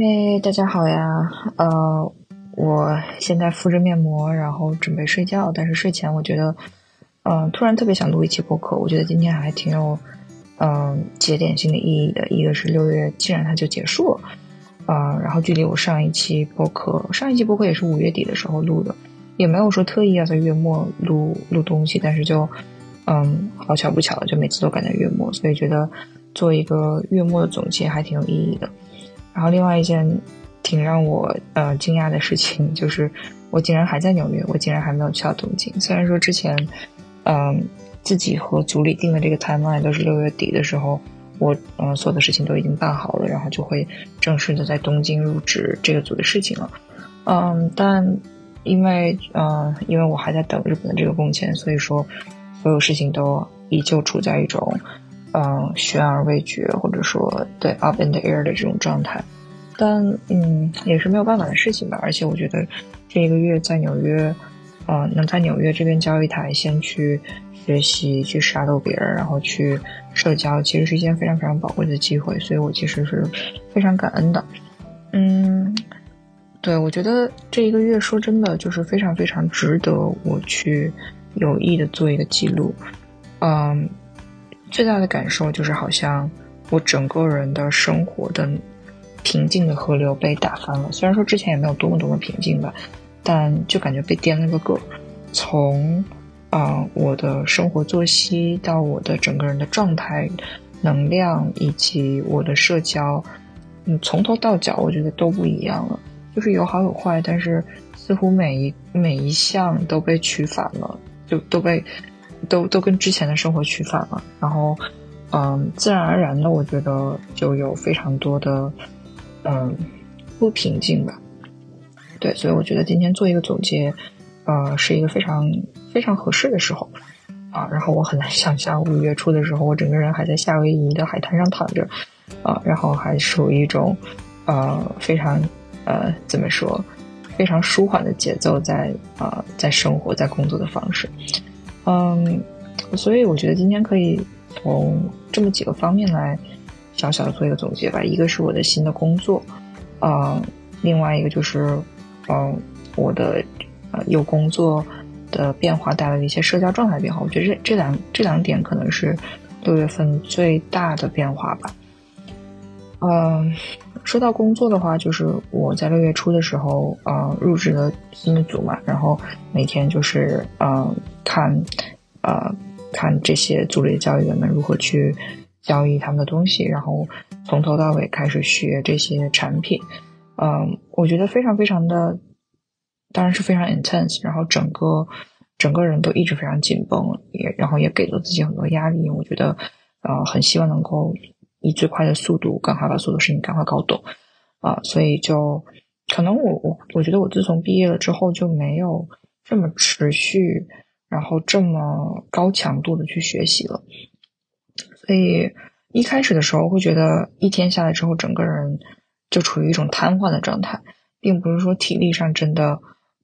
嘿，大家好呀！呃，我现在敷着面膜，然后准备睡觉。但是睡前我觉得，嗯，突然特别想录一期播客。我觉得今天还挺有，嗯，节点性的意义的。一个是六月既然它就结束了，啊，然后距离我上一期播客，上一期播客也是五月底的时候录的，也没有说特意要在月末录录东西，但是就，嗯，好巧不巧的，就每次都赶在月末，所以觉得做一个月末的总结还挺有意义的。然后另外一件挺让我呃惊讶的事情就是，我竟然还在纽约，我竟然还没有去到东京。虽然说之前，嗯，自己和组里定的这个 timeline 都是六月底的时候，我嗯所有的事情都已经办好了，然后就会正式的在东京入职这个组的事情了。嗯，但因为嗯因为我还在等日本的这个工签，所以说所有事情都依旧处在一种。嗯，悬而未决，或者说对 up in the air 的这种状态，但嗯，也是没有办法的事情吧。而且我觉得这一个月在纽约，呃，能在纽约这边交一台，先去学习，去 shadow 别人，然后去社交，其实是一件非常非常宝贵的机会。所以我其实是非常感恩的。嗯，对，我觉得这一个月说真的就是非常非常值得我去有意的做一个记录。嗯。最大的感受就是，好像我整个人的生活的平静的河流被打翻了。虽然说之前也没有多么多么平静吧，但就感觉被颠了个个。从啊我的生活作息到我的整个人的状态、能量以及我的社交，嗯，从头到脚我觉得都不一样了。就是有好有坏，但是似乎每一每一项都被取反了，就都被。都都跟之前的生活取反了，然后，嗯，自然而然的，我觉得就有非常多的，嗯，不平静吧。对，所以我觉得今天做一个总结，呃，是一个非常非常合适的时候啊。然后我很难想象五月初的时候，我整个人还在夏威夷的海滩上躺着，啊，然后还属于一种，呃，非常呃，怎么说，非常舒缓的节奏在啊，在生活在工作的方式。嗯，所以我觉得今天可以从这么几个方面来小小的做一个总结吧。一个是我的新的工作，呃，另外一个就是，嗯，我的呃有工作的变化带来的一些社交状态变化。我觉得这这两这两点可能是六月份最大的变化吧。嗯，说到工作的话，就是我在六月初的时候，呃，入职了新的组嘛，然后每天就是嗯。看，呃，看这些组里的交易员们如何去交易他们的东西，然后从头到尾开始学这些产品，嗯，我觉得非常非常的，当然是非常 intense，然后整个整个人都一直非常紧绷，也然后也给了自己很多压力。我觉得，呃，很希望能够以最快的速度，赶快把所有的事情赶快搞懂，啊，所以就可能我我我觉得我自从毕业了之后就没有这么持续。然后这么高强度的去学习了，所以一开始的时候会觉得一天下来之后，整个人就处于一种瘫痪的状态，并不是说体力上真的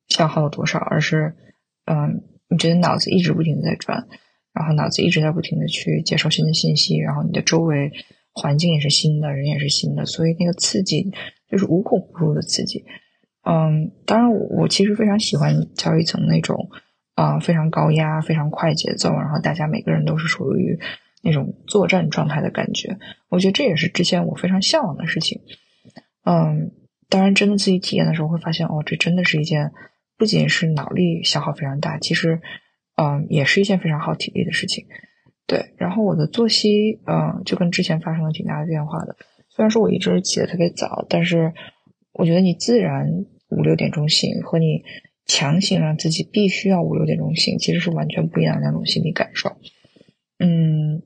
消耗了多少，而是嗯，你觉得脑子一直不停的在转，然后脑子一直在不停的去接受新的信息，然后你的周围环境也是新的，人也是新的，所以那个刺激就是无孔不入的刺激。嗯，当然我我其实非常喜欢交易层那种。啊，非常高压，非常快节奏，然后大家每个人都是属于那种作战状态的感觉。我觉得这也是之前我非常向往的事情。嗯，当然，真的自己体验的时候会发现，哦，这真的是一件不仅是脑力消耗非常大，其实，嗯，也是一件非常耗体力的事情。对，然后我的作息，嗯，就跟之前发生了挺大的变化的。虽然说我一直起得特别早，但是我觉得你自然五六点钟醒和你。强行让自己必须要五六点钟醒，其实是完全不一样的两种心理感受。嗯，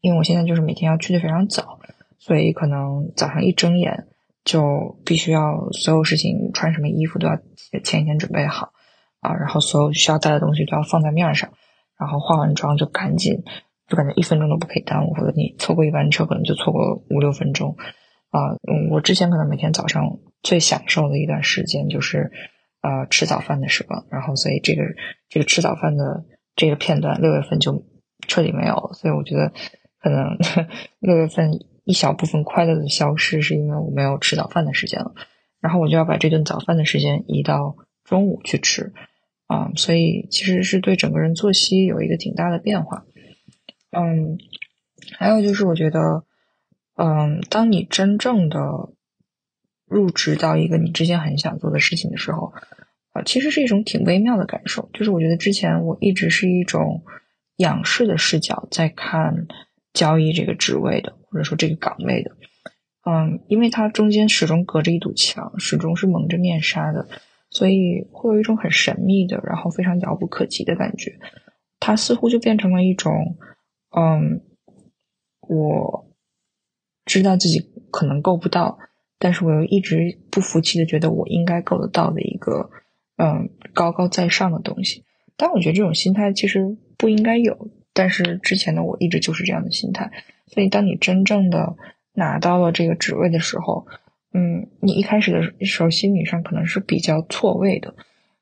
因为我现在就是每天要去的非常早，所以可能早上一睁眼就必须要所有事情穿什么衣服都要前一天准备好啊，然后所有需要带的东西都要放在面上，然后化完妆就赶紧，就感觉一分钟都不可以耽误，或者你错过一班车可能就错过五六分钟啊。嗯，我之前可能每天早上最享受的一段时间就是。呃，吃早饭的时光，然后所以这个这个吃早饭的这个片段，六月份就彻底没有了。所以我觉得，可能 六月份一小部分快乐的消失是因为我没有吃早饭的时间了，然后我就要把这顿早饭的时间移到中午去吃，啊，所以其实是对整个人作息有一个挺大的变化。嗯，还有就是我觉得，嗯，当你真正的入职到一个你之前很想做的事情的时候，啊，其实是一种挺微妙的感受。就是我觉得之前我一直是一种仰视的视角在看交易这个职位的，或者说这个岗位的。嗯，因为它中间始终隔着一堵墙，始终是蒙着面纱的，所以会有一种很神秘的，然后非常遥不可及的感觉。它似乎就变成了一种，嗯，我知道自己可能够不到，但是我又一直不服气的觉得我应该够得到的一个。嗯，高高在上的东西，但我觉得这种心态其实不应该有。但是之前的我一直就是这样的心态，所以当你真正的拿到了这个职位的时候，嗯，你一开始的时候心理上可能是比较错位的，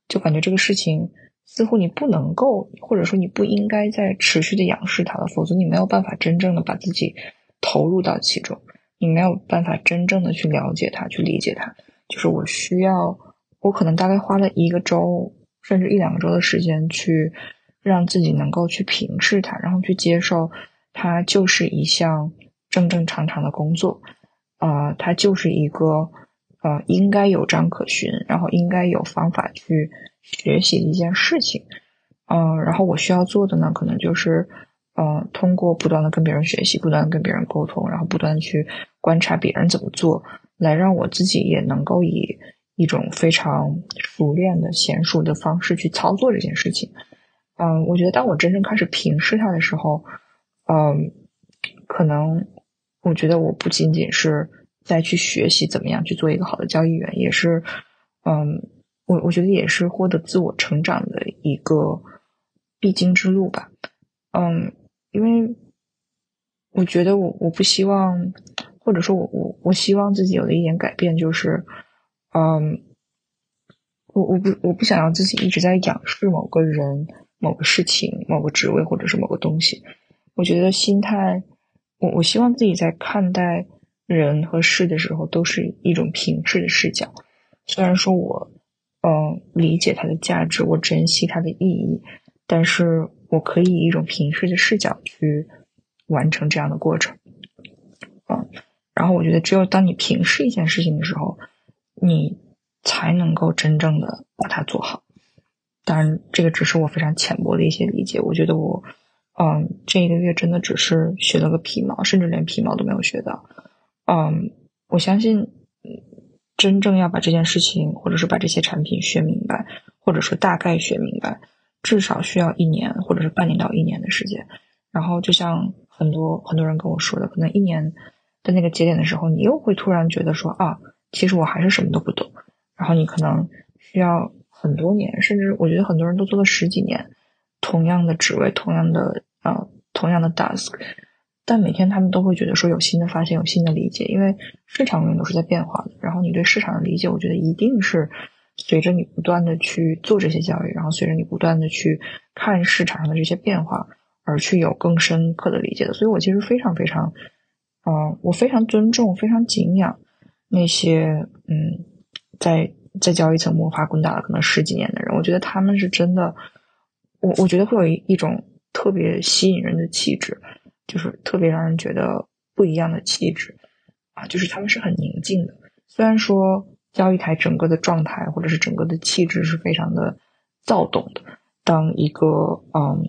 就感觉这个事情似乎你不能够，或者说你不应该再持续的仰视它了，否则你没有办法真正的把自己投入到其中，你没有办法真正的去了解它，去理解它。就是我需要。我可能大概花了一个周，甚至一两个周的时间，去让自己能够去平视它，然后去接受它就是一项正正常常的工作，啊，它就是一个呃应该有章可循，然后应该有方法去学习的一件事情，嗯，然后我需要做的呢，可能就是嗯，通过不断的跟别人学习，不断的跟别人沟通，然后不断去观察别人怎么做，来让我自己也能够以。一种非常熟练的娴熟的方式去操作这件事情，嗯，我觉得当我真正开始平视它的时候，嗯，可能我觉得我不仅仅是在去学习怎么样去做一个好的交易员，也是，嗯，我我觉得也是获得自我成长的一个必经之路吧，嗯，因为我觉得我我不希望，或者说我我我希望自己有的一点改变就是。嗯，我我不我不想让自己一直在仰视某个人、某个事情、某个职位或者是某个东西。我觉得心态，我我希望自己在看待人和事的时候，都是一种平视的视角。虽然说我嗯理解它的价值，我珍惜它的意义，但是我可以以一种平视的视角去完成这样的过程。嗯，然后我觉得，只有当你平视一件事情的时候。你才能够真正的把它做好。当然，这个只是我非常浅薄的一些理解。我觉得我，嗯，这一个月真的只是学了个皮毛，甚至连皮毛都没有学到。嗯，我相信，真正要把这件事情，或者是把这些产品学明白，或者说大概学明白，至少需要一年，或者是半年到一年的时间。然后，就像很多很多人跟我说的，可能一年的那个节点的时候，你又会突然觉得说啊。其实我还是什么都不懂，然后你可能需要很多年，甚至我觉得很多人都做了十几年，同样的职位，同样的呃，同样的 task，但每天他们都会觉得说有新的发现，有新的理解，因为市场永远都是在变化的。然后你对市场的理解，我觉得一定是随着你不断的去做这些交易，然后随着你不断的去看市场上的这些变化，而去有更深刻的理解的。所以我其实非常非常，嗯，我非常尊重，非常敬仰。那些嗯，在在交易层摸爬滚打了可能十几年的人，我觉得他们是真的，我我觉得会有一一种特别吸引人的气质，就是特别让人觉得不一样的气质啊，就是他们是很宁静的。虽然说交易台整个的状态或者是整个的气质是非常的躁动的，当一个嗯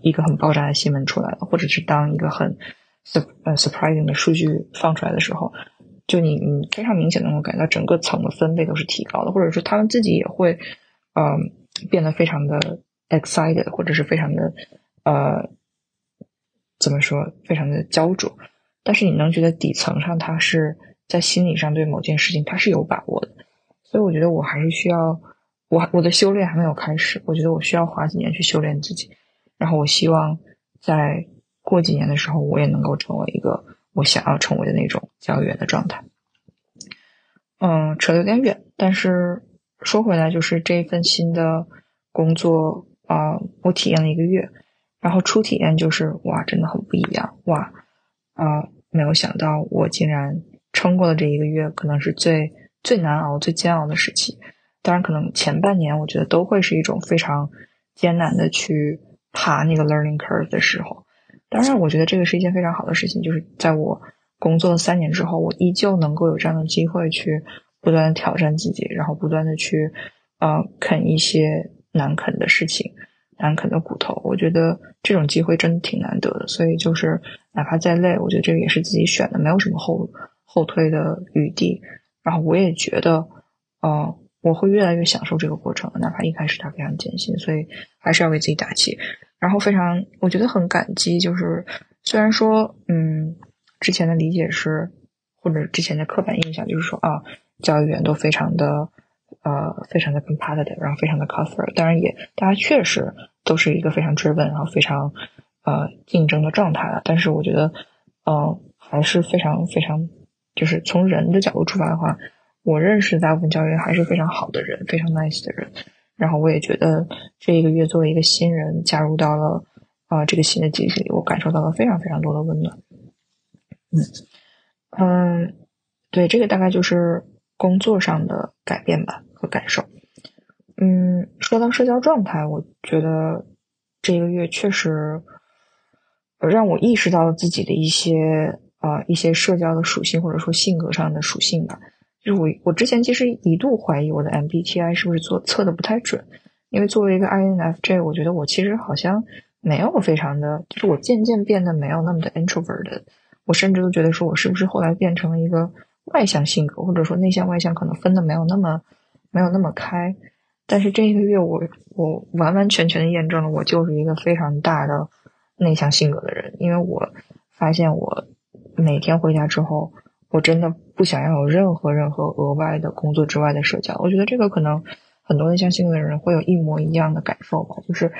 一个很爆炸的新闻出来了，或者是当一个很 surprising 的数据放出来的时候。就你，你非常明显能够感觉到整个层的分贝都是提高的，或者说他们自己也会，嗯，变得非常的 excited，或者是非常的，呃，怎么说，非常的焦灼。但是你能觉得底层上他是在心理上对某件事情他是有把握的，所以我觉得我还是需要，我我的修炼还没有开始，我觉得我需要花几年去修炼自己，然后我希望在过几年的时候，我也能够成为一个。我想要成为的那种交易员的状态，嗯，扯得有点远，但是说回来，就是这一份新的工作啊，我体验了一个月，然后初体验就是哇，真的很不一样，哇，啊，没有想到我竟然撑过了这一个月，可能是最最难熬、最煎熬的时期。当然，可能前半年我觉得都会是一种非常艰难的去爬那个 learning curve 的时候。当然，我觉得这个是一件非常好的事情，就是在我工作了三年之后，我依旧能够有这样的机会去不断的挑战自己，然后不断的去呃啃一些难啃的事情、难啃的骨头。我觉得这种机会真的挺难得的，所以就是哪怕再累，我觉得这个也是自己选的，没有什么后后退的余地。然后我也觉得，呃。我会越来越享受这个过程，哪怕一开始它非常艰辛，所以还是要给自己打气。然后非常，我觉得很感激，就是虽然说，嗯，之前的理解是，或者之前的刻板印象就是说啊，教育员都非常的，呃，非常的 competitive，然后非常的 cutthroat。当然也，大家确实都是一个非常追问，然后非常呃竞争的状态了。但是我觉得，呃，还是非常非常，就是从人的角度出发的话。我认识大部分教练还是非常好的人，非常 nice 的人。然后我也觉得这一个月作为一个新人加入到了啊这个新的集体里，我感受到了非常非常多的温暖。嗯嗯，对，这个大概就是工作上的改变吧和感受。嗯，说到社交状态，我觉得这个月确实让我意识到了自己的一些啊一些社交的属性，或者说性格上的属性吧。就是我，我之前其实一度怀疑我的 MBTI 是不是做测的不太准，因为作为一个 INFJ，我觉得我其实好像没有非常的，就是我渐渐变得没有那么的 introvert，我甚至都觉得说我是不是后来变成了一个外向性格，或者说内向外向可能分的没有那么没有那么开。但是这一个月我我完完全全的验证了我就是一个非常大的内向性格的人，因为我发现我每天回家之后。我真的不想要有任何任何额外的工作之外的社交。我觉得这个可能很多内向性格的人会有一模一样的感受吧。就是，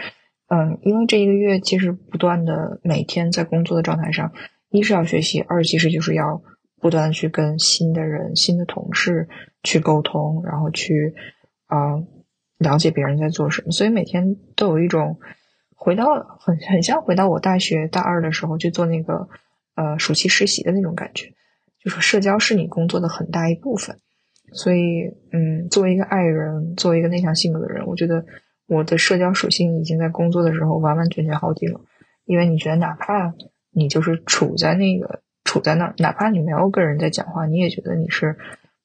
嗯，因为这一个月其实不断的每天在工作的状态上，一是要学习，二其实就是要不断去跟新的人、新的同事去沟通，然后去啊了解别人在做什么。所以每天都有一种回到很很像回到我大学大二的时候去做那个呃暑期实习的那种感觉。就说社交是你工作的很大一部分，所以，嗯，作为一个爱人，作为一个内向性格的人，我觉得我的社交属性已经在工作的时候完完全全耗尽了。因为你觉得，哪怕你就是处在那个处在那儿，哪怕你没有跟人在讲话，你也觉得你是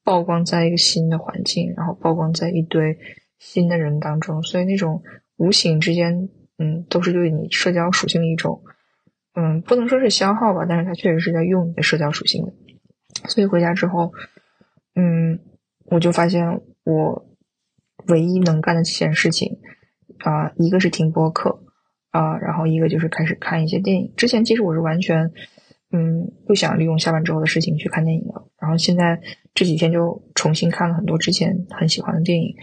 曝光在一个新的环境，然后曝光在一堆新的人当中，所以那种无形之间，嗯，都是对你社交属性的一种，嗯，不能说是消耗吧，但是它确实是在用你的社交属性的。所以回家之后，嗯，我就发现我唯一能干的几件事情啊，一个是听播客啊，然后一个就是开始看一些电影。之前其实我是完全嗯不想利用下班之后的事情去看电影了，然后现在这几天就重新看了很多之前很喜欢的电影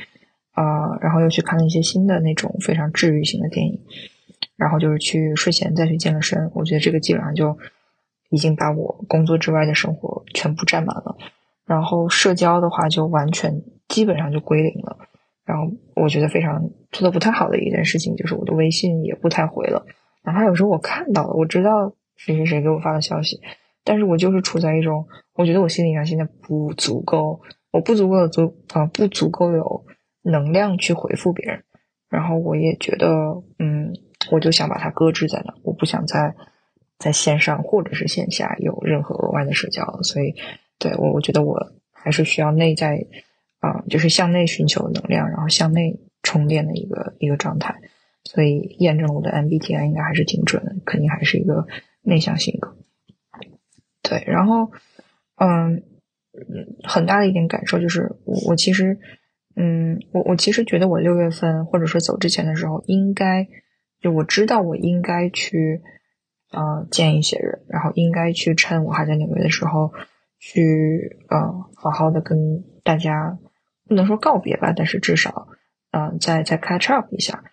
啊，然后又去看了一些新的那种非常治愈型的电影，然后就是去睡前再去健个身。我觉得这个基本上就。已经把我工作之外的生活全部占满了，然后社交的话就完全基本上就归零了。然后我觉得非常做的不太好的一件事情就是我的微信也不太回了，哪怕有时候我看到了，我知道谁谁谁给我发的消息，但是我就是处在一种我觉得我心理上现在不足够，我不足够的足啊不足够有能量去回复别人。然后我也觉得嗯，我就想把它搁置在那，我不想再。在线上或者是线下有任何额外的社交，所以对我我觉得我还是需要内在啊，就是向内寻求能量，然后向内充电的一个一个状态。所以验证我的 MBTI 应该还是挺准的，肯定还是一个内向性格。对，然后嗯，很大的一点感受就是我我其实嗯，我我其实觉得我六月份或者说走之前的时候，应该就我知道我应该去。呃，见一些人，然后应该去趁我还在纽约的时候，去呃，好好的跟大家不能说告别吧，但是至少，嗯，再再 catch up 一下，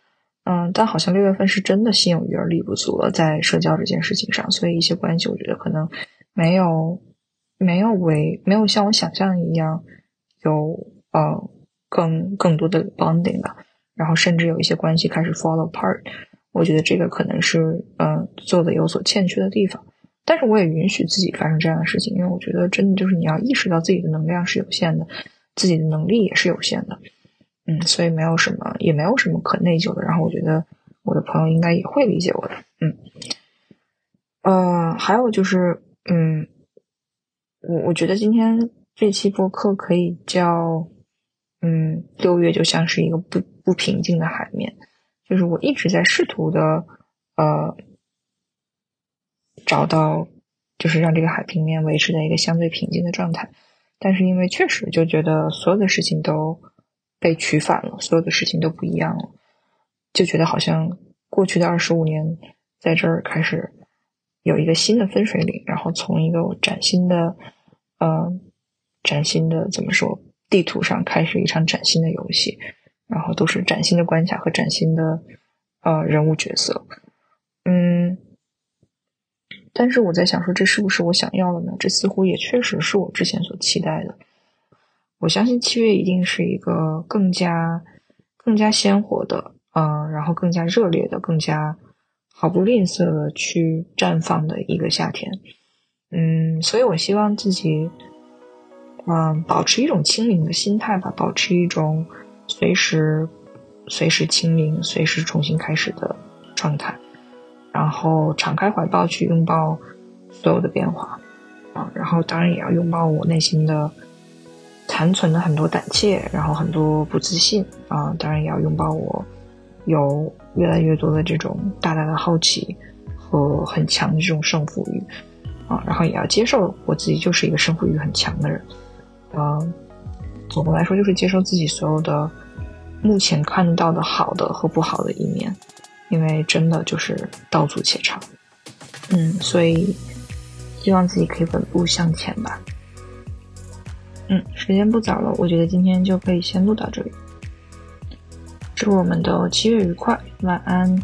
嗯，但好像六月份是真的心有余而力不足了，在社交这件事情上，所以一些关系我觉得可能没有没有为没有像我想象一样有呃更更多的 bonding 吧，然后甚至有一些关系开始 fall apart。我觉得这个可能是，嗯，做的有所欠缺的地方，但是我也允许自己发生这样的事情，因为我觉得真的就是你要意识到自己的能量是有限的，自己的能力也是有限的。嗯，所以没有什么，也没有什么可内疚的。然后我觉得我的朋友应该也会理解我的。嗯，呃，还有就是，嗯，我我觉得今天这期播客可以叫，嗯，六月就像是一个不不平静的海面，就是我一直在试图的，呃，找到，就是让这个海平面维持在一个相对平静的状态。但是因为确实就觉得所有的事情都。被取反了，所有的事情都不一样了，就觉得好像过去的二十五年在这儿开始有一个新的分水岭，然后从一个崭新的，呃，崭新的怎么说地图上开始一场崭新的游戏，然后都是崭新的关卡和崭新的呃人物角色，嗯，但是我在想说，这是不是我想要的呢？这似乎也确实是我之前所期待的。我相信七月一定是一个更加、更加鲜活的，嗯，然后更加热烈的、更加毫不吝啬的去绽放的一个夏天，嗯，所以我希望自己，嗯，保持一种清零的心态吧，保持一种随时、随时清零、随时重新开始的状态，然后敞开怀抱去拥抱所有的变化，啊，然后当然也要拥抱我内心的。残存的很多胆怯，然后很多不自信啊，当然也要拥抱我有越来越多的这种大大的好奇和很强的这种胜负欲啊，然后也要接受我自己就是一个胜负欲很强的人，嗯，总的来说就是接受自己所有的目前看到的好的和不好的一面，因为真的就是道阻且长，嗯，所以希望自己可以稳步向前吧。嗯，时间不早了，我觉得今天就可以先录到这里。祝我们的七月愉快，晚安。